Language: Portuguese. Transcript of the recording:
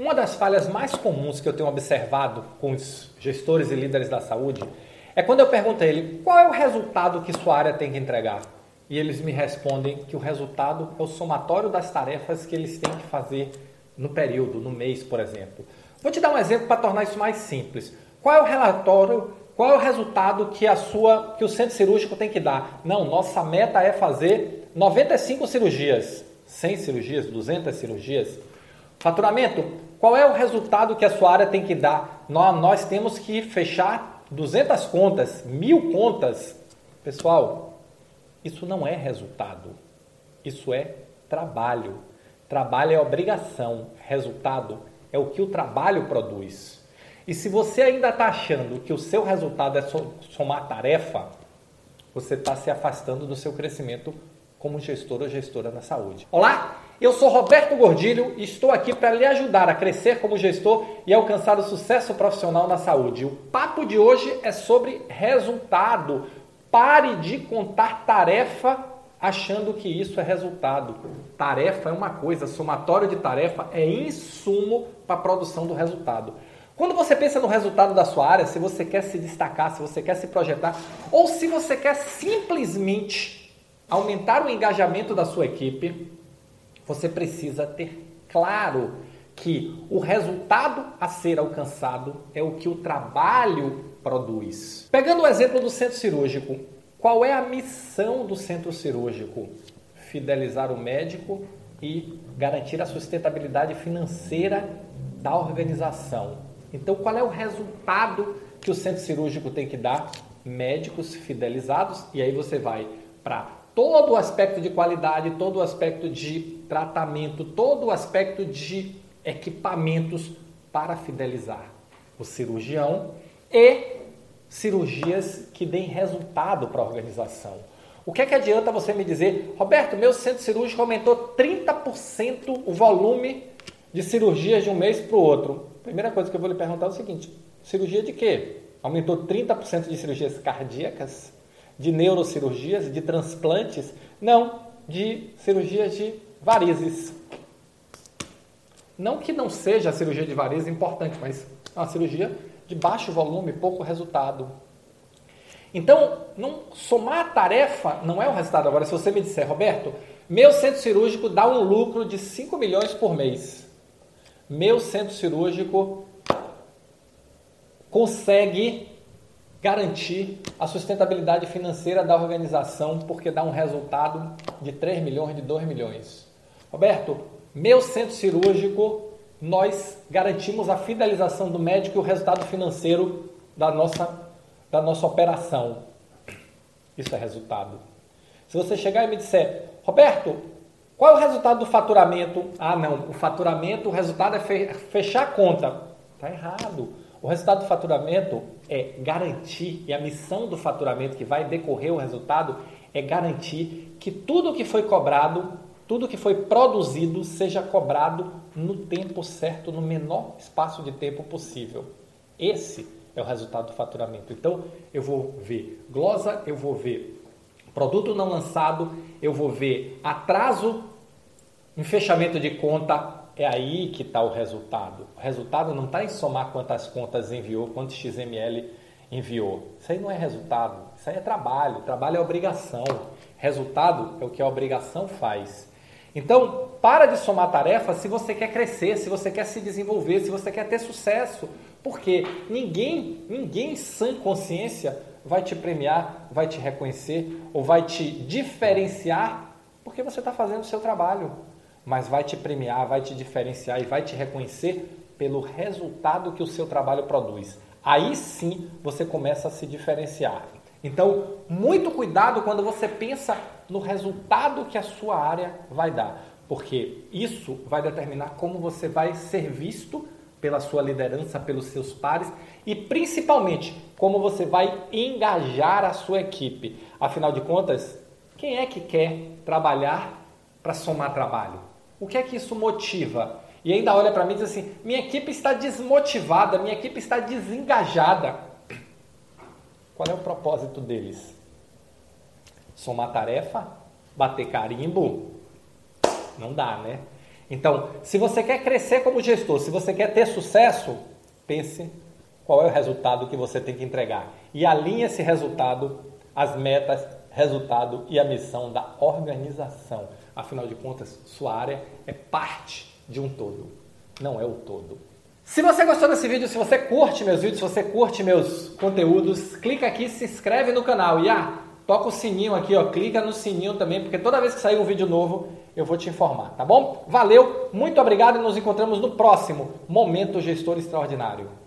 Uma das falhas mais comuns que eu tenho observado com os gestores e líderes da saúde é quando eu pergunto a ele qual é o resultado que sua área tem que entregar. E eles me respondem que o resultado é o somatório das tarefas que eles têm que fazer no período, no mês, por exemplo. Vou te dar um exemplo para tornar isso mais simples. Qual é o relatório, qual é o resultado que a sua que o centro cirúrgico tem que dar? Não, nossa meta é fazer 95 cirurgias, 100 cirurgias, 200 cirurgias. Faturamento, qual é o resultado que a sua área tem que dar? Nós, nós temos que fechar 200 contas, mil contas. Pessoal, isso não é resultado. Isso é trabalho. Trabalho é obrigação. Resultado é o que o trabalho produz. E se você ainda está achando que o seu resultado é somar tarefa, você está se afastando do seu crescimento como gestor ou gestora na saúde. Olá, eu sou Roberto Gordilho e estou aqui para lhe ajudar a crescer como gestor e alcançar o sucesso profissional na saúde. O papo de hoje é sobre resultado. Pare de contar tarefa achando que isso é resultado. Tarefa é uma coisa, somatório de tarefa é insumo para a produção do resultado. Quando você pensa no resultado da sua área, se você quer se destacar, se você quer se projetar, ou se você quer simplesmente aumentar o engajamento da sua equipe, você precisa ter claro que o resultado a ser alcançado é o que o trabalho produz. Pegando o exemplo do centro cirúrgico, qual é a missão do centro cirúrgico? Fidelizar o médico e garantir a sustentabilidade financeira da organização. Então, qual é o resultado que o centro cirúrgico tem que dar? Médicos fidelizados, e aí você vai para todo o aspecto de qualidade, todo o aspecto de tratamento, todo o aspecto de equipamentos para fidelizar o cirurgião e cirurgias que deem resultado para a organização. O que é que adianta você me dizer, Roberto, meu centro cirúrgico aumentou 30% o volume de cirurgias de um mês para o outro? Primeira coisa que eu vou lhe perguntar é o seguinte: cirurgia de quê? Aumentou 30% de cirurgias cardíacas? De neurocirurgias, de transplantes, não, de cirurgias de varizes. Não que não seja a cirurgia de varizes importante, mas é uma cirurgia de baixo volume, pouco resultado. Então, não, somar a tarefa não é o resultado. Agora, se você me disser, Roberto, meu centro cirúrgico dá um lucro de 5 milhões por mês. Meu centro cirúrgico consegue garantir a sustentabilidade financeira da organização, porque dá um resultado de 3 milhões, de 2 milhões. Roberto, meu centro cirúrgico, nós garantimos a fidelização do médico e o resultado financeiro da nossa, da nossa operação. Isso é resultado. Se você chegar e me disser, Roberto, qual é o resultado do faturamento? Ah, não, o faturamento, o resultado é fechar a conta. Está errado. O resultado do faturamento é garantir, e a missão do faturamento que vai decorrer o resultado é garantir que tudo que foi cobrado, tudo que foi produzido, seja cobrado no tempo certo, no menor espaço de tempo possível. Esse é o resultado do faturamento. Então, eu vou ver glosa, eu vou ver produto não lançado, eu vou ver atraso em fechamento de conta, é aí que está o resultado. O resultado não está em somar quantas contas enviou, quantos XML enviou. Isso aí não é resultado, isso aí é trabalho. Trabalho é obrigação. Resultado é o que a obrigação faz. Então, para de somar tarefas se você quer crescer, se você quer se desenvolver, se você quer ter sucesso. Porque ninguém, ninguém sem consciência vai te premiar, vai te reconhecer ou vai te diferenciar porque você está fazendo o seu trabalho mas vai te premiar, vai te diferenciar e vai te reconhecer pelo resultado que o seu trabalho produz. Aí sim você começa a se diferenciar. Então, muito cuidado quando você pensa no resultado que a sua área vai dar, porque isso vai determinar como você vai ser visto pela sua liderança, pelos seus pares e principalmente como você vai engajar a sua equipe. Afinal de contas, quem é que quer trabalhar para somar trabalho? O que é que isso motiva? E ainda olha para mim e diz assim: minha equipe está desmotivada, minha equipe está desengajada. Qual é o propósito deles? Somar tarefa? Bater carimbo? Não dá, né? Então, se você quer crescer como gestor, se você quer ter sucesso, pense qual é o resultado que você tem que entregar e alinhe esse resultado às metas, resultado e a missão da organização. Afinal de contas, sua área é parte de um todo, não é o todo. Se você gostou desse vídeo, se você curte meus vídeos, se você curte meus conteúdos, clica aqui, se inscreve no canal e ah, toca o sininho aqui, ó, clica no sininho também, porque toda vez que sair um vídeo novo, eu vou te informar, tá bom? Valeu, muito obrigado e nos encontramos no próximo Momento Gestor Extraordinário.